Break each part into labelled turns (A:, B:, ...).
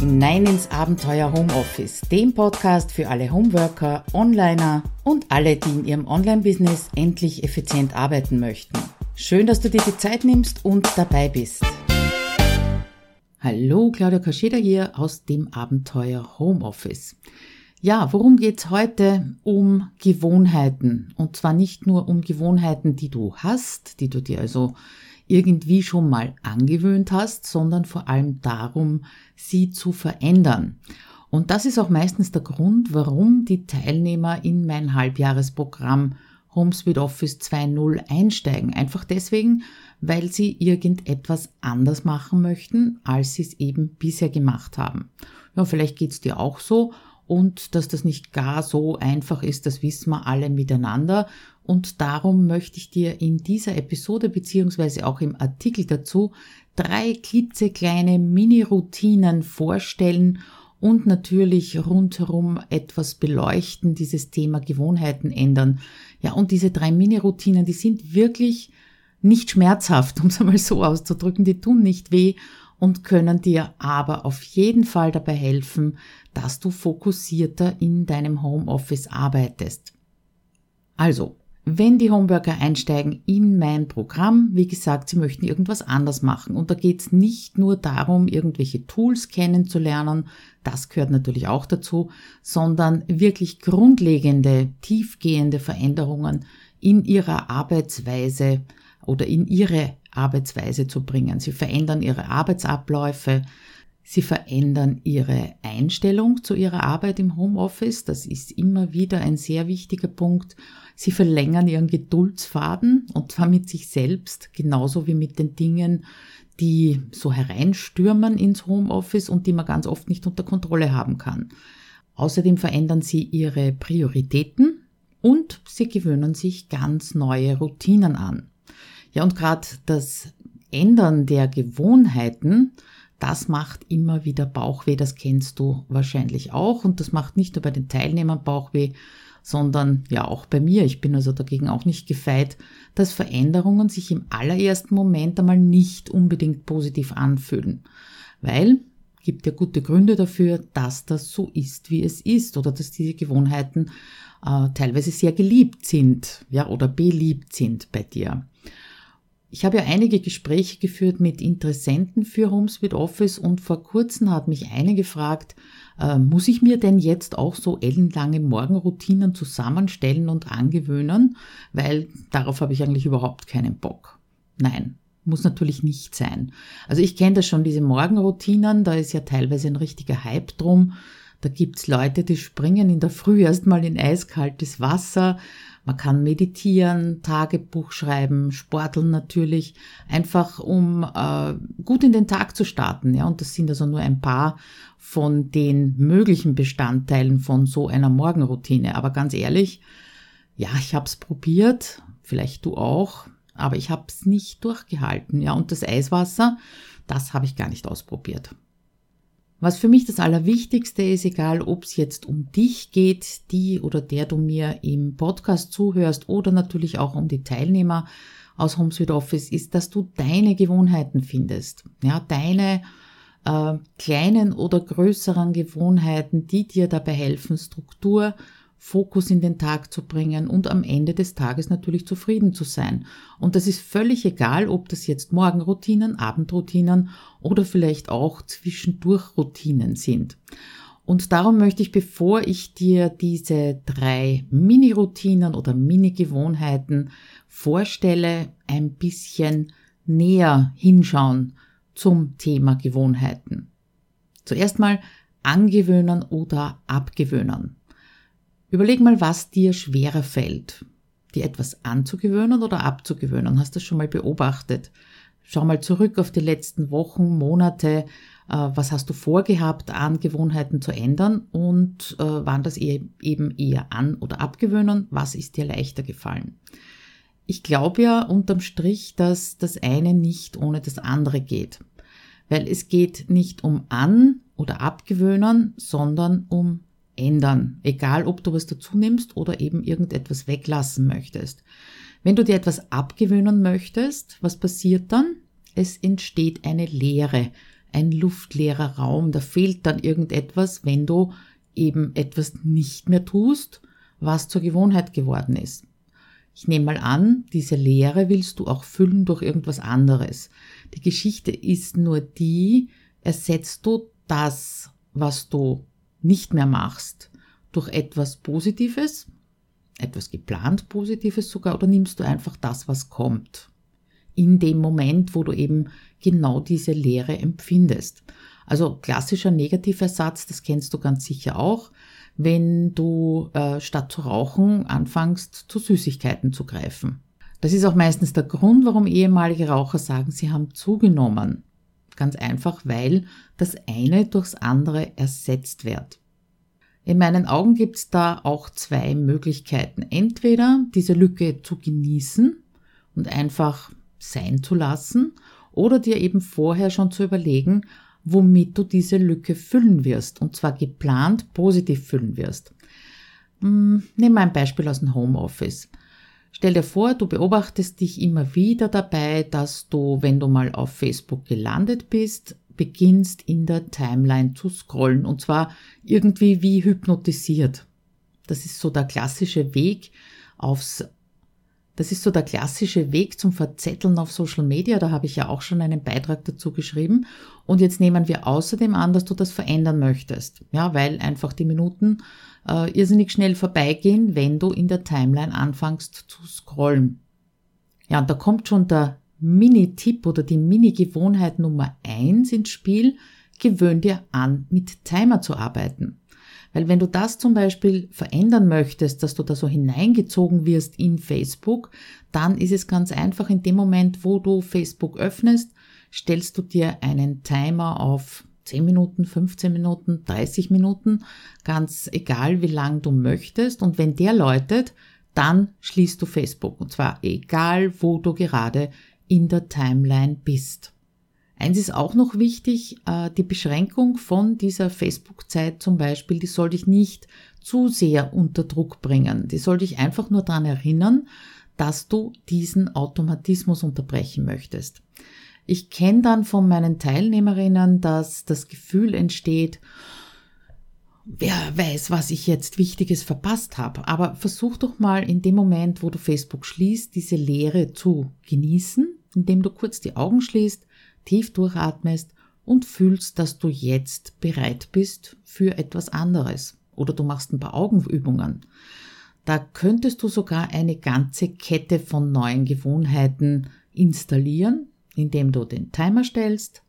A: hinein ins Abenteuer Homeoffice, dem Podcast für alle Homeworker, Onliner und alle, die in ihrem Online-Business endlich effizient arbeiten möchten. Schön, dass du dir die Zeit nimmst und dabei bist. Hallo, Claudia Kascheda hier aus dem Abenteuer Homeoffice. Ja, worum geht's heute? Um Gewohnheiten. Und zwar nicht nur um Gewohnheiten, die du hast, die du dir also irgendwie schon mal angewöhnt hast, sondern vor allem darum, sie zu verändern. Und das ist auch meistens der Grund, warum die Teilnehmer in mein Halbjahresprogramm HomeSuite Office 2.0 einsteigen. Einfach deswegen, weil sie irgendetwas anders machen möchten, als sie es eben bisher gemacht haben. Ja, vielleicht geht's dir auch so und dass das nicht gar so einfach ist, das wissen wir alle miteinander. Und darum möchte ich dir in dieser Episode beziehungsweise auch im Artikel dazu drei klitzekleine Mini-Routinen vorstellen und natürlich rundherum etwas beleuchten, dieses Thema Gewohnheiten ändern. Ja, und diese drei Mini-Routinen, die sind wirklich nicht schmerzhaft, um es einmal so auszudrücken, die tun nicht weh und können dir aber auf jeden Fall dabei helfen, dass du fokussierter in deinem Homeoffice arbeitest. Also, wenn die Homeworker einsteigen in mein Programm, wie gesagt, sie möchten irgendwas anders machen. Und da geht es nicht nur darum, irgendwelche Tools kennenzulernen, das gehört natürlich auch dazu, sondern wirklich grundlegende, tiefgehende Veränderungen in ihrer Arbeitsweise oder in ihre Arbeitsweise zu bringen. Sie verändern ihre Arbeitsabläufe, sie verändern ihre Einstellung zu ihrer Arbeit im Homeoffice. Das ist immer wieder ein sehr wichtiger Punkt. Sie verlängern ihren Geduldsfaden und zwar mit sich selbst, genauso wie mit den Dingen, die so hereinstürmen ins Homeoffice und die man ganz oft nicht unter Kontrolle haben kann. Außerdem verändern sie ihre Prioritäten und sie gewöhnen sich ganz neue Routinen an. Ja, und gerade das Ändern der Gewohnheiten, das macht immer wieder Bauchweh, das kennst du wahrscheinlich auch. Und das macht nicht nur bei den Teilnehmern Bauchweh, sondern ja auch bei mir. Ich bin also dagegen auch nicht gefeit, dass Veränderungen sich im allerersten Moment einmal nicht unbedingt positiv anfühlen. Weil gibt ja gute Gründe dafür, dass das so ist, wie es ist oder dass diese Gewohnheiten äh, teilweise sehr geliebt sind, ja, oder beliebt sind bei dir. Ich habe ja einige Gespräche geführt mit Interessenten für HomeSuite Office und vor kurzem hat mich eine gefragt, äh, muss ich mir denn jetzt auch so ellenlange Morgenroutinen zusammenstellen und angewöhnen? Weil darauf habe ich eigentlich überhaupt keinen Bock. Nein, muss natürlich nicht sein. Also ich kenne das schon, diese Morgenroutinen, da ist ja teilweise ein richtiger Hype drum. Da gibt's Leute, die springen in der Früh erstmal in eiskaltes Wasser, man kann meditieren, Tagebuch schreiben, sporteln natürlich, einfach um äh, gut in den Tag zu starten. Ja, und das sind also nur ein paar von den möglichen Bestandteilen von so einer Morgenroutine. Aber ganz ehrlich, ja, ich habe es probiert, vielleicht du auch, aber ich habe es nicht durchgehalten. Ja, und das Eiswasser, das habe ich gar nicht ausprobiert. Was für mich das Allerwichtigste ist, egal ob es jetzt um dich geht, die oder der du mir im Podcast zuhörst oder natürlich auch um die Teilnehmer aus HomeSuite Office, ist, dass du deine Gewohnheiten findest. Ja, deine äh, kleinen oder größeren Gewohnheiten, die dir dabei helfen, Struktur Fokus in den Tag zu bringen und am Ende des Tages natürlich zufrieden zu sein. Und das ist völlig egal, ob das jetzt Morgenroutinen, Abendroutinen oder vielleicht auch zwischendurch Routinen sind. Und darum möchte ich, bevor ich dir diese drei Mini-Routinen oder Mini-Gewohnheiten vorstelle, ein bisschen näher hinschauen zum Thema Gewohnheiten. Zuerst mal angewöhnen oder abgewöhnen. Überleg mal, was dir schwerer fällt, dir etwas anzugewöhnen oder abzugewöhnen. Hast du das schon mal beobachtet? Schau mal zurück auf die letzten Wochen, Monate. Äh, was hast du vorgehabt, Angewohnheiten zu ändern? Und äh, waren das eben eher an- oder abgewöhnen? Was ist dir leichter gefallen? Ich glaube ja unterm Strich, dass das eine nicht ohne das andere geht. Weil es geht nicht um an- oder abgewöhnen, sondern um ändern, egal ob du was dazu nimmst oder eben irgendetwas weglassen möchtest. Wenn du dir etwas abgewöhnen möchtest, was passiert dann? Es entsteht eine Leere, ein luftleerer Raum, da fehlt dann irgendetwas, wenn du eben etwas nicht mehr tust, was zur Gewohnheit geworden ist. Ich nehme mal an, diese Leere willst du auch füllen durch irgendwas anderes. Die Geschichte ist nur die, ersetzt du das, was du nicht mehr machst, durch etwas Positives, etwas geplant Positives sogar, oder nimmst du einfach das, was kommt? In dem Moment, wo du eben genau diese Leere empfindest. Also klassischer Negativersatz, das kennst du ganz sicher auch, wenn du äh, statt zu rauchen anfängst, zu Süßigkeiten zu greifen. Das ist auch meistens der Grund, warum ehemalige Raucher sagen, sie haben zugenommen. Ganz einfach, weil das eine durchs andere ersetzt wird. In meinen Augen gibt es da auch zwei Möglichkeiten. Entweder diese Lücke zu genießen und einfach sein zu lassen oder dir eben vorher schon zu überlegen, womit du diese Lücke füllen wirst und zwar geplant positiv füllen wirst. Hm, Nehmen wir ein Beispiel aus dem Homeoffice. Stell dir vor, du beobachtest dich immer wieder dabei, dass du, wenn du mal auf Facebook gelandet bist, beginnst in der Timeline zu scrollen und zwar irgendwie wie hypnotisiert. Das ist so der klassische Weg aufs das ist so der klassische Weg zum Verzetteln auf Social Media. Da habe ich ja auch schon einen Beitrag dazu geschrieben. Und jetzt nehmen wir außerdem an, dass du das verändern möchtest. Ja, weil einfach die Minuten äh, irrsinnig schnell vorbeigehen, wenn du in der Timeline anfängst zu scrollen. Ja, und da kommt schon der Mini-Tipp oder die Mini-Gewohnheit Nummer eins ins Spiel. Gewöhn dir an, mit Timer zu arbeiten. Weil wenn du das zum Beispiel verändern möchtest, dass du da so hineingezogen wirst in Facebook, dann ist es ganz einfach, in dem Moment, wo du Facebook öffnest, stellst du dir einen Timer auf 10 Minuten, 15 Minuten, 30 Minuten, ganz egal wie lang du möchtest. Und wenn der läutet, dann schließt du Facebook. Und zwar egal, wo du gerade in der Timeline bist. Eins ist auch noch wichtig, äh, die Beschränkung von dieser Facebook-Zeit zum Beispiel, die soll dich nicht zu sehr unter Druck bringen. Die soll dich einfach nur daran erinnern, dass du diesen Automatismus unterbrechen möchtest. Ich kenne dann von meinen Teilnehmerinnen, dass das Gefühl entsteht, wer weiß, was ich jetzt Wichtiges verpasst habe. Aber versuch doch mal in dem Moment, wo du Facebook schließt, diese Leere zu genießen, indem du kurz die Augen schließt, tief durchatmest und fühlst, dass du jetzt bereit bist für etwas anderes. Oder du machst ein paar Augenübungen. Da könntest du sogar eine ganze Kette von neuen Gewohnheiten installieren, indem du den Timer stellst,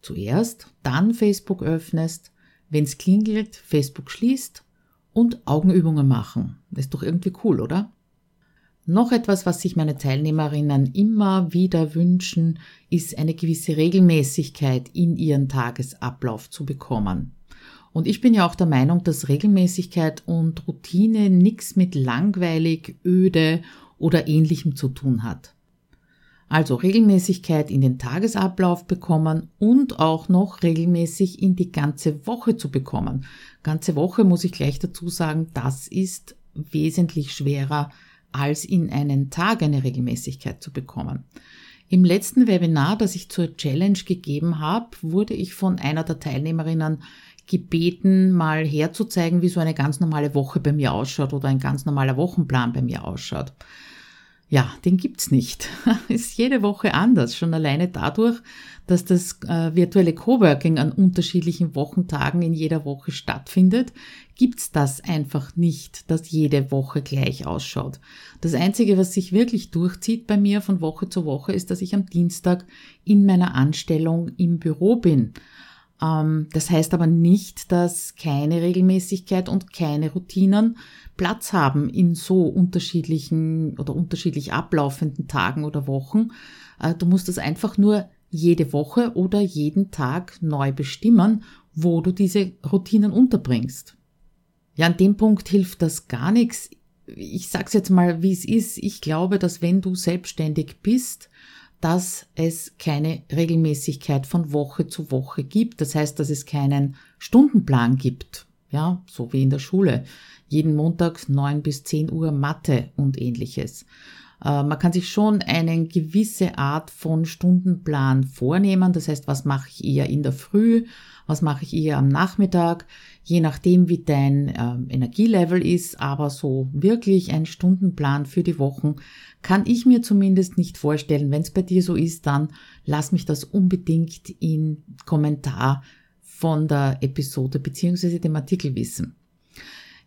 A: zuerst, dann Facebook öffnest, wenn es klingelt, Facebook schließt und Augenübungen machen. Ist doch irgendwie cool, oder? Noch etwas, was sich meine Teilnehmerinnen immer wieder wünschen, ist eine gewisse Regelmäßigkeit in ihren Tagesablauf zu bekommen. Und ich bin ja auch der Meinung, dass Regelmäßigkeit und Routine nichts mit langweilig, öde oder ähnlichem zu tun hat. Also Regelmäßigkeit in den Tagesablauf bekommen und auch noch regelmäßig in die ganze Woche zu bekommen. Ganze Woche muss ich gleich dazu sagen, das ist wesentlich schwerer als in einen Tag eine Regelmäßigkeit zu bekommen. Im letzten Webinar, das ich zur Challenge gegeben habe, wurde ich von einer der Teilnehmerinnen gebeten, mal herzuzeigen, wie so eine ganz normale Woche bei mir ausschaut oder ein ganz normaler Wochenplan bei mir ausschaut. Ja, den gibt's nicht. Ist jede Woche anders, schon alleine dadurch, dass das äh, virtuelle Coworking an unterschiedlichen Wochentagen in jeder Woche stattfindet, gibt's das einfach nicht, dass jede Woche gleich ausschaut. Das einzige, was sich wirklich durchzieht bei mir von Woche zu Woche, ist, dass ich am Dienstag in meiner Anstellung im Büro bin. Ähm, das heißt aber nicht, dass keine Regelmäßigkeit und keine Routinen Platz haben in so unterschiedlichen oder unterschiedlich ablaufenden Tagen oder Wochen. Äh, du musst das einfach nur jede Woche oder jeden Tag neu bestimmen, wo du diese Routinen unterbringst. Ja, an dem Punkt hilft das gar nichts. Ich sag's jetzt mal, wie es ist. Ich glaube, dass wenn du selbstständig bist, dass es keine Regelmäßigkeit von Woche zu Woche gibt. Das heißt, dass es keinen Stundenplan gibt. Ja, so wie in der Schule. Jeden Montag neun bis zehn Uhr Mathe und ähnliches. Äh, man kann sich schon eine gewisse Art von Stundenplan vornehmen. Das heißt, was mache ich eher in der Früh, was mache ich eher am Nachmittag, je nachdem, wie dein äh, Energielevel ist. Aber so wirklich ein Stundenplan für die Wochen kann ich mir zumindest nicht vorstellen. Wenn es bei dir so ist, dann lass mich das unbedingt in Kommentar von der Episode beziehungsweise dem Artikel wissen.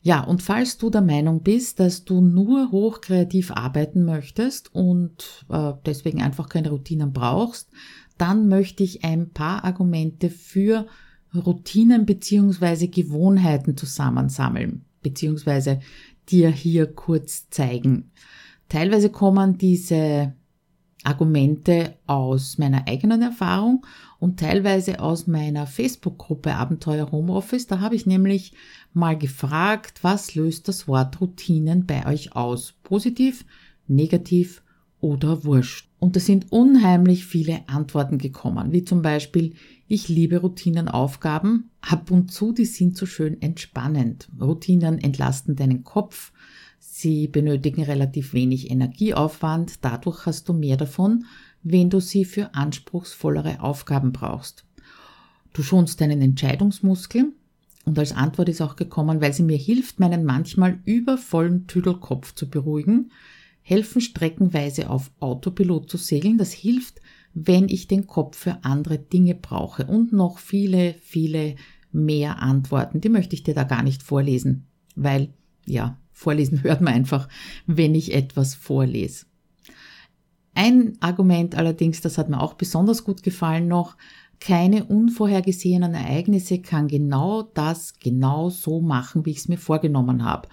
A: Ja, und falls du der Meinung bist, dass du nur hochkreativ arbeiten möchtest und äh, deswegen einfach keine Routinen brauchst, dann möchte ich ein paar Argumente für Routinen beziehungsweise Gewohnheiten zusammensammeln, beziehungsweise dir hier kurz zeigen. Teilweise kommen diese Argumente aus meiner eigenen Erfahrung und teilweise aus meiner Facebook-Gruppe Abenteuer Homeoffice. Da habe ich nämlich mal gefragt, was löst das Wort Routinen bei euch aus? Positiv, negativ oder wurscht? Und da sind unheimlich viele Antworten gekommen, wie zum Beispiel, ich liebe Routinenaufgaben, ab und zu, die sind so schön entspannend. Routinen entlasten deinen Kopf, sie benötigen relativ wenig Energieaufwand, dadurch hast du mehr davon, wenn du sie für anspruchsvollere Aufgaben brauchst. Du schonst deinen Entscheidungsmuskel und als Antwort ist auch gekommen, weil sie mir hilft, meinen manchmal übervollen Tüdelkopf zu beruhigen, helfen streckenweise auf Autopilot zu segeln. Das hilft, wenn ich den Kopf für andere Dinge brauche. Und noch viele, viele mehr Antworten. Die möchte ich dir da gar nicht vorlesen, weil, ja, vorlesen hört man einfach, wenn ich etwas vorlese. Ein Argument allerdings, das hat mir auch besonders gut gefallen noch, keine unvorhergesehenen Ereignisse kann genau das genau so machen, wie ich es mir vorgenommen habe.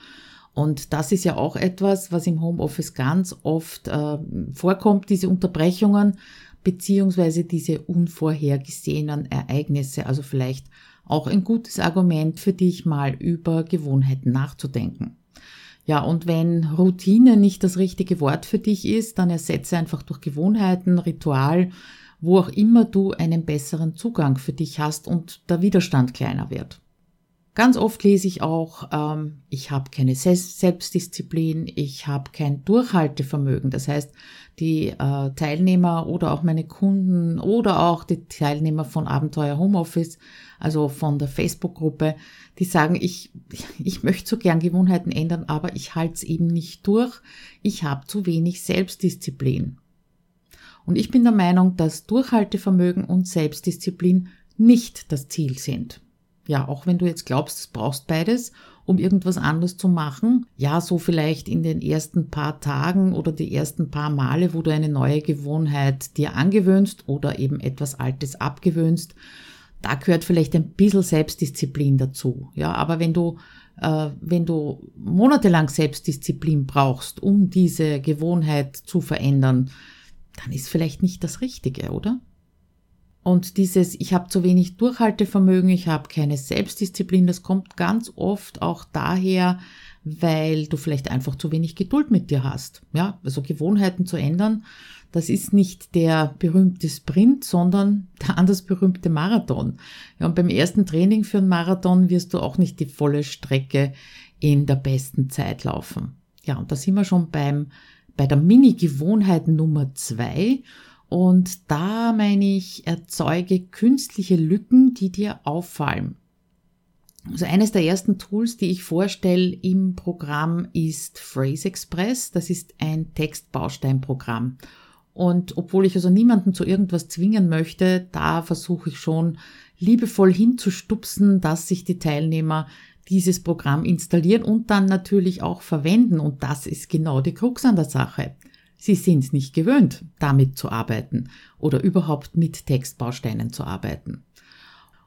A: Und das ist ja auch etwas, was im Homeoffice ganz oft äh, vorkommt, diese Unterbrechungen beziehungsweise diese unvorhergesehenen Ereignisse. Also vielleicht auch ein gutes Argument für dich mal über Gewohnheiten nachzudenken. Ja, und wenn Routine nicht das richtige Wort für dich ist, dann ersetze einfach durch Gewohnheiten, Ritual, wo auch immer du einen besseren Zugang für dich hast und der Widerstand kleiner wird. Ganz oft lese ich auch, ähm, ich habe keine Selbstdisziplin, ich habe kein Durchhaltevermögen. Das heißt, die äh, Teilnehmer oder auch meine Kunden oder auch die Teilnehmer von Abenteuer Homeoffice, also von der Facebook-Gruppe, die sagen, ich, ich möchte so gern Gewohnheiten ändern, aber ich halte es eben nicht durch. Ich habe zu wenig Selbstdisziplin. Und ich bin der Meinung, dass Durchhaltevermögen und Selbstdisziplin nicht das Ziel sind ja, auch wenn du jetzt glaubst, du brauchst beides, um irgendwas anderes zu machen, ja, so vielleicht in den ersten paar Tagen oder die ersten paar Male, wo du eine neue Gewohnheit dir angewöhnst oder eben etwas Altes abgewöhnst, da gehört vielleicht ein bisschen Selbstdisziplin dazu. Ja, aber wenn du, äh, wenn du monatelang Selbstdisziplin brauchst, um diese Gewohnheit zu verändern, dann ist vielleicht nicht das Richtige, oder? Und dieses, ich habe zu wenig Durchhaltevermögen, ich habe keine Selbstdisziplin, das kommt ganz oft auch daher, weil du vielleicht einfach zu wenig Geduld mit dir hast. Ja, also Gewohnheiten zu ändern, das ist nicht der berühmte Sprint, sondern der anders berühmte Marathon. Ja, und beim ersten Training für einen Marathon wirst du auch nicht die volle Strecke in der besten Zeit laufen. Ja, und da sind wir schon beim, bei der Mini-Gewohnheit Nummer zwei. Und da meine ich, erzeuge künstliche Lücken, die dir auffallen. Also eines der ersten Tools, die ich vorstelle im Programm ist Phrase Express. Das ist ein Textbausteinprogramm. Und obwohl ich also niemanden zu irgendwas zwingen möchte, da versuche ich schon liebevoll hinzustupsen, dass sich die Teilnehmer dieses Programm installieren und dann natürlich auch verwenden. Und das ist genau die Krux an der Sache. Sie sind nicht gewöhnt, damit zu arbeiten oder überhaupt mit Textbausteinen zu arbeiten.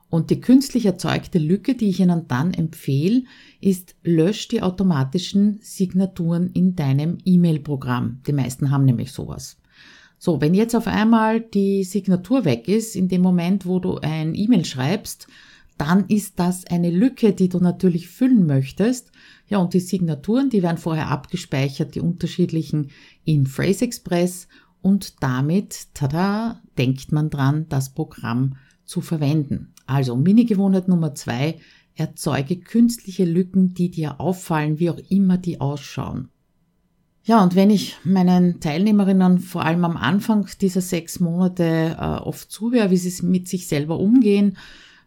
A: Und die künstlich erzeugte Lücke, die ich Ihnen dann empfehle, ist, lösch die automatischen Signaturen in deinem E-Mail-Programm. Die meisten haben nämlich sowas. So, wenn jetzt auf einmal die Signatur weg ist, in dem Moment, wo du ein E-Mail schreibst, dann ist das eine Lücke, die du natürlich füllen möchtest. Ja, und die Signaturen, die werden vorher abgespeichert, die unterschiedlichen in Phrase Express und damit, tada, denkt man dran, das Programm zu verwenden. Also Mini-Gewohnheit Nummer zwei, erzeuge künstliche Lücken, die dir auffallen, wie auch immer die ausschauen. Ja, und wenn ich meinen Teilnehmerinnen vor allem am Anfang dieser sechs Monate äh, oft zuhöre, wie sie mit sich selber umgehen,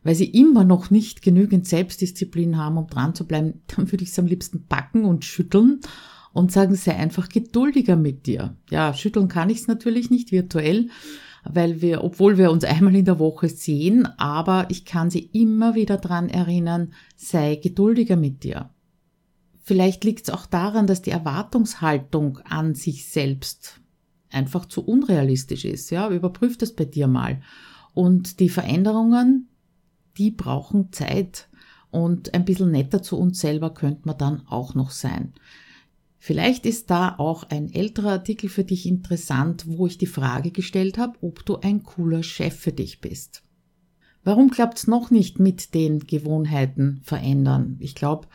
A: weil sie immer noch nicht genügend Selbstdisziplin haben, um dran zu bleiben, dann würde ich es am liebsten packen und schütteln und sagen, sei einfach geduldiger mit dir. Ja, schütteln kann ich es natürlich nicht virtuell, weil wir, obwohl wir uns einmal in der Woche sehen, aber ich kann sie immer wieder dran erinnern, sei geduldiger mit dir. Vielleicht liegt es auch daran, dass die Erwartungshaltung an sich selbst einfach zu unrealistisch ist. Ja, überprüf das bei dir mal. Und die Veränderungen, die brauchen Zeit. Und ein bisschen netter zu uns selber könnte man dann auch noch sein. Vielleicht ist da auch ein älterer Artikel für dich interessant, wo ich die Frage gestellt habe, ob du ein cooler Chef für dich bist. Warum klappt's noch nicht mit den Gewohnheiten verändern? Ich glaube,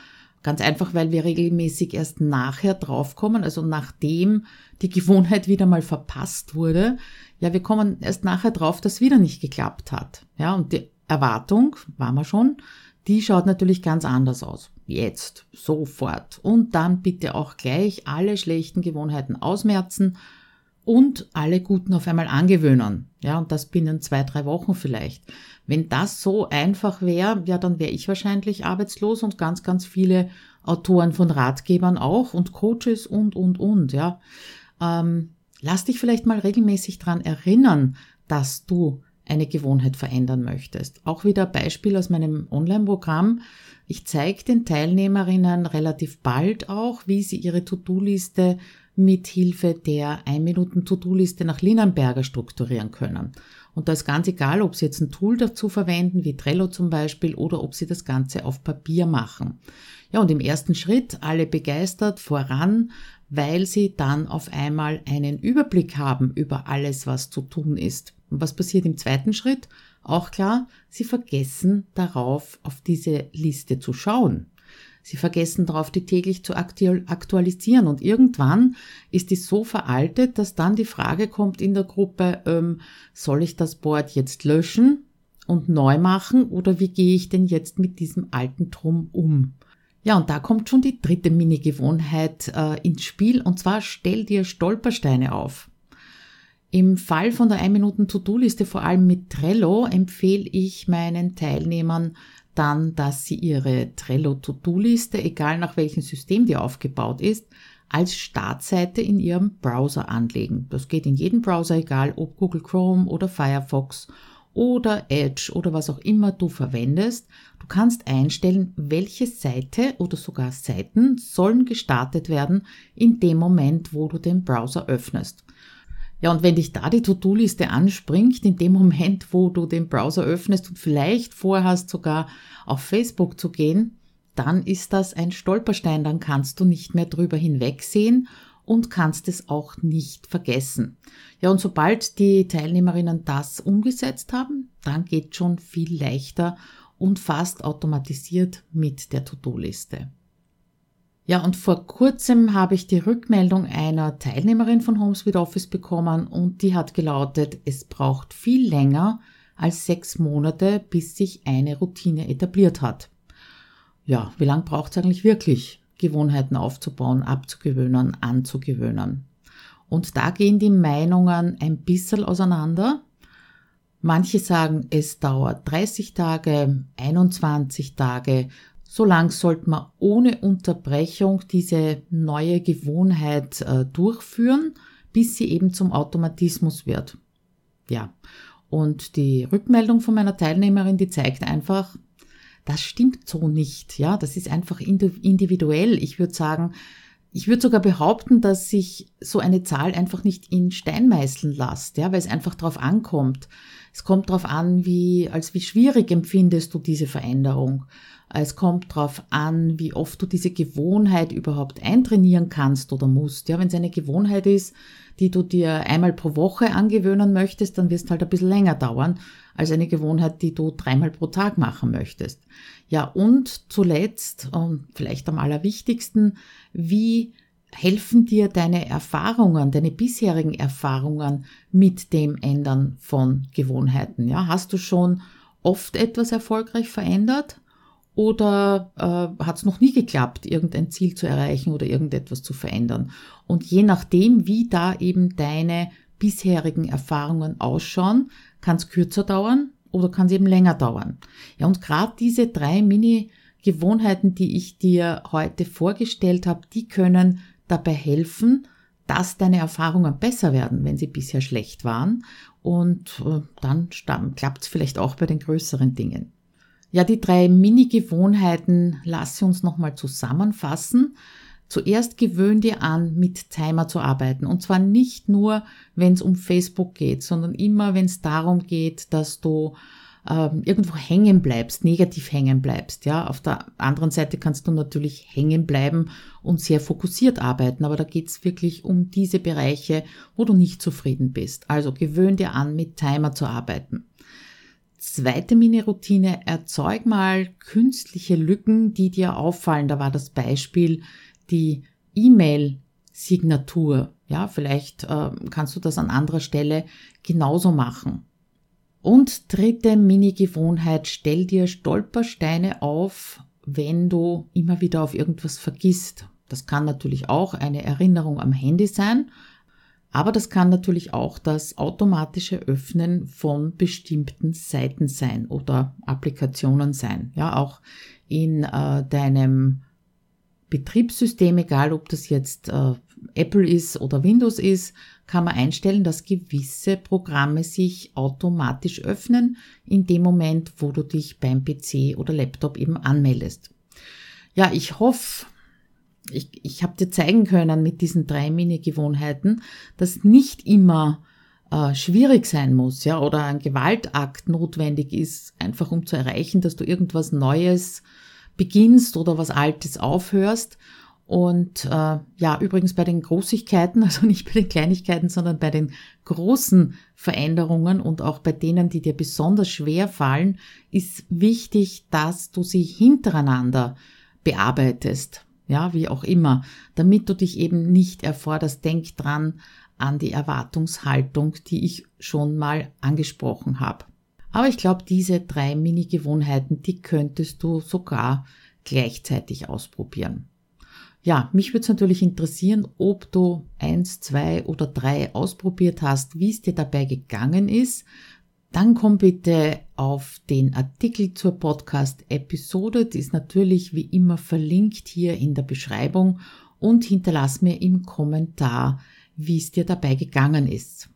A: Ganz einfach, weil wir regelmäßig erst nachher draufkommen, also nachdem die Gewohnheit wieder mal verpasst wurde. Ja, wir kommen erst nachher drauf, dass wieder nicht geklappt hat. Ja, und die Erwartung, war wir schon, die schaut natürlich ganz anders aus. Jetzt, sofort. Und dann bitte auch gleich alle schlechten Gewohnheiten ausmerzen und alle guten auf einmal angewöhnen. Ja, und das binnen zwei, drei Wochen vielleicht. Wenn das so einfach wäre, ja, dann wäre ich wahrscheinlich arbeitslos und ganz, ganz viele Autoren von Ratgebern auch und Coaches und, und, und, ja. Ähm, lass dich vielleicht mal regelmäßig dran erinnern, dass du eine Gewohnheit verändern möchtest. Auch wieder Beispiel aus meinem Online-Programm. Ich zeige den Teilnehmerinnen relativ bald auch, wie sie ihre To-Do-Liste mit Hilfe der 1-Minuten-To-Do-Liste nach Linenberger strukturieren können. Und da ist ganz egal, ob Sie jetzt ein Tool dazu verwenden, wie Trello zum Beispiel, oder ob Sie das Ganze auf Papier machen. Ja, und im ersten Schritt alle begeistert voran, weil Sie dann auf einmal einen Überblick haben über alles, was zu tun ist. Was passiert im zweiten Schritt? Auch klar, Sie vergessen darauf, auf diese Liste zu schauen. Sie vergessen darauf, die täglich zu aktualisieren. Und irgendwann ist die so veraltet, dass dann die Frage kommt in der Gruppe, ähm, soll ich das Board jetzt löschen und neu machen oder wie gehe ich denn jetzt mit diesem alten Drum um? Ja, und da kommt schon die dritte Mini-Gewohnheit äh, ins Spiel und zwar stell dir Stolpersteine auf. Im Fall von der 1-Minuten-To-Do-Liste, vor allem mit Trello, empfehle ich meinen Teilnehmern, dann, dass Sie Ihre Trello-To-Do-Liste, egal nach welchem System die aufgebaut ist, als Startseite in Ihrem Browser anlegen. Das geht in jedem Browser, egal ob Google Chrome oder Firefox oder Edge oder was auch immer du verwendest. Du kannst einstellen, welche Seite oder sogar Seiten sollen gestartet werden in dem Moment, wo du den Browser öffnest. Ja, und wenn dich da die To-Do-Liste anspringt, in dem Moment, wo du den Browser öffnest und vielleicht vorhast, sogar auf Facebook zu gehen, dann ist das ein Stolperstein, dann kannst du nicht mehr drüber hinwegsehen und kannst es auch nicht vergessen. Ja, und sobald die Teilnehmerinnen das umgesetzt haben, dann geht schon viel leichter und fast automatisiert mit der To-Do-Liste. Ja, und vor kurzem habe ich die Rückmeldung einer Teilnehmerin von Homes with Office bekommen und die hat gelautet, es braucht viel länger als sechs Monate, bis sich eine Routine etabliert hat. Ja, wie lange braucht es eigentlich wirklich, Gewohnheiten aufzubauen, abzugewöhnen, anzugewöhnen? Und da gehen die Meinungen ein bisschen auseinander. Manche sagen, es dauert 30 Tage, 21 Tage, so lang sollte man ohne Unterbrechung diese neue Gewohnheit äh, durchführen, bis sie eben zum Automatismus wird. Ja. Und die Rückmeldung von meiner Teilnehmerin, die zeigt einfach, das stimmt so nicht. Ja, das ist einfach individuell. Ich würde sagen, ich würde sogar behaupten, dass sich so eine Zahl einfach nicht in Stein meißeln lässt, ja, weil es einfach darauf ankommt. Es kommt darauf an, wie, als wie schwierig empfindest du diese Veränderung. Es kommt darauf an, wie oft du diese Gewohnheit überhaupt eintrainieren kannst oder musst. Ja, wenn es eine Gewohnheit ist, die du dir einmal pro Woche angewöhnen möchtest, dann wirst es halt ein bisschen länger dauern als eine Gewohnheit, die du dreimal pro Tag machen möchtest. Ja, und zuletzt und vielleicht am allerwichtigsten, wie helfen dir deine Erfahrungen, deine bisherigen Erfahrungen mit dem Ändern von Gewohnheiten? Ja, hast du schon oft etwas erfolgreich verändert? Oder äh, hat es noch nie geklappt, irgendein Ziel zu erreichen oder irgendetwas zu verändern. Und je nachdem, wie da eben deine bisherigen Erfahrungen ausschauen, kann es kürzer dauern oder kann es eben länger dauern. Ja, und gerade diese drei Mini-Gewohnheiten, die ich dir heute vorgestellt habe, die können dabei helfen, dass deine Erfahrungen besser werden, wenn sie bisher schlecht waren. Und äh, dann klappt es vielleicht auch bei den größeren Dingen. Ja, die drei Mini-Gewohnheiten lasse uns nochmal zusammenfassen. Zuerst gewöhn dir an, mit Timer zu arbeiten. Und zwar nicht nur, wenn es um Facebook geht, sondern immer, wenn es darum geht, dass du ähm, irgendwo hängen bleibst, negativ hängen bleibst. Ja, auf der anderen Seite kannst du natürlich hängen bleiben und sehr fokussiert arbeiten, aber da geht's wirklich um diese Bereiche, wo du nicht zufrieden bist. Also gewöhn dir an, mit Timer zu arbeiten. Zweite Mini-Routine, erzeug mal künstliche Lücken, die dir auffallen. Da war das Beispiel die E-Mail-Signatur. Ja, vielleicht äh, kannst du das an anderer Stelle genauso machen. Und dritte Mini-Gewohnheit, stell dir Stolpersteine auf, wenn du immer wieder auf irgendwas vergisst. Das kann natürlich auch eine Erinnerung am Handy sein, aber das kann natürlich auch das automatische Öffnen von bestimmten Seiten sein oder Applikationen sein. Ja, auch in äh, deinem Betriebssystem, egal ob das jetzt äh, Apple ist oder Windows ist, kann man einstellen, dass gewisse Programme sich automatisch öffnen in dem Moment, wo du dich beim PC oder Laptop eben anmeldest. Ja, ich hoffe, ich, ich habe dir zeigen können mit diesen drei Mini-Gewohnheiten, dass nicht immer äh, schwierig sein muss, ja, oder ein Gewaltakt notwendig ist, einfach um zu erreichen, dass du irgendwas Neues beginnst oder was Altes aufhörst. Und äh, ja, übrigens bei den Großigkeiten, also nicht bei den Kleinigkeiten, sondern bei den großen Veränderungen und auch bei denen, die dir besonders schwer fallen, ist wichtig, dass du sie hintereinander bearbeitest. Ja, wie auch immer, damit du dich eben nicht erforderst. Denk dran an die Erwartungshaltung, die ich schon mal angesprochen habe. Aber ich glaube, diese drei Mini-Gewohnheiten, die könntest du sogar gleichzeitig ausprobieren. Ja, mich würde es natürlich interessieren, ob du eins, zwei oder drei ausprobiert hast, wie es dir dabei gegangen ist. Dann komm bitte auf den Artikel zur Podcast-Episode. Die ist natürlich wie immer verlinkt hier in der Beschreibung und hinterlass mir im Kommentar, wie es dir dabei gegangen ist.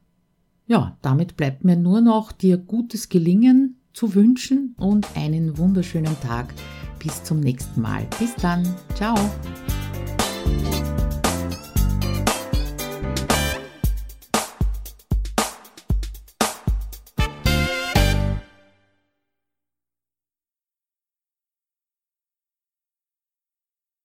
A: Ja, damit bleibt mir nur noch dir gutes Gelingen zu wünschen und einen wunderschönen Tag. Bis zum nächsten Mal. Bis dann. Ciao.